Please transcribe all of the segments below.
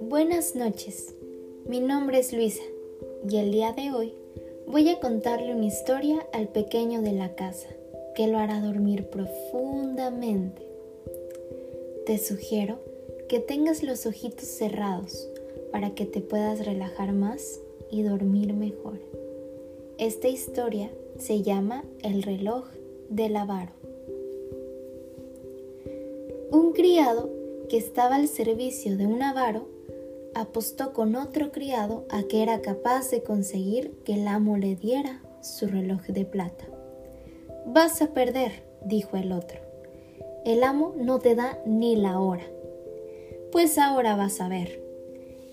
Buenas noches, mi nombre es Luisa y el día de hoy voy a contarle una historia al pequeño de la casa que lo hará dormir profundamente. Te sugiero que tengas los ojitos cerrados para que te puedas relajar más y dormir mejor. Esta historia se llama El reloj del avaro. Un criado que estaba al servicio de un avaro apostó con otro criado a que era capaz de conseguir que el amo le diera su reloj de plata. Vas a perder, dijo el otro. El amo no te da ni la hora. Pues ahora vas a ver.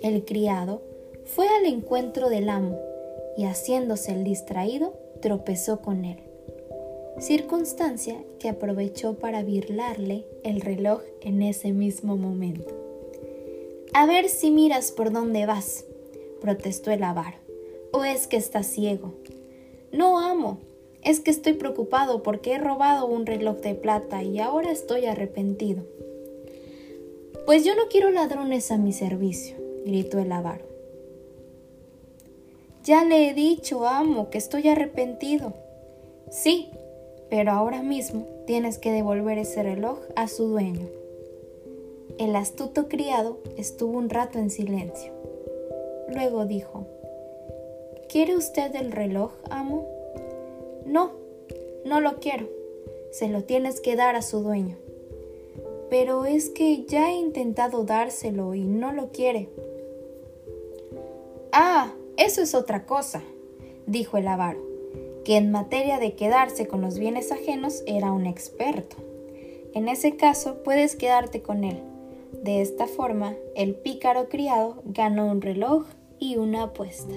El criado fue al encuentro del amo y haciéndose el distraído, tropezó con él. Circunstancia que aprovechó para birlarle el reloj en ese mismo momento. A ver si miras por dónde vas, protestó el avaro. ¿O es que estás ciego? No, amo, es que estoy preocupado porque he robado un reloj de plata y ahora estoy arrepentido. Pues yo no quiero ladrones a mi servicio, gritó el avaro. Ya le he dicho, amo, que estoy arrepentido. Sí, pero ahora mismo tienes que devolver ese reloj a su dueño. El astuto criado estuvo un rato en silencio. Luego dijo, ¿Quiere usted el reloj, amo? No, no lo quiero. Se lo tienes que dar a su dueño. Pero es que ya he intentado dárselo y no lo quiere. Ah, eso es otra cosa, dijo el avaro, que en materia de quedarse con los bienes ajenos era un experto. En ese caso puedes quedarte con él. De esta forma, el pícaro criado ganó un reloj y una apuesta.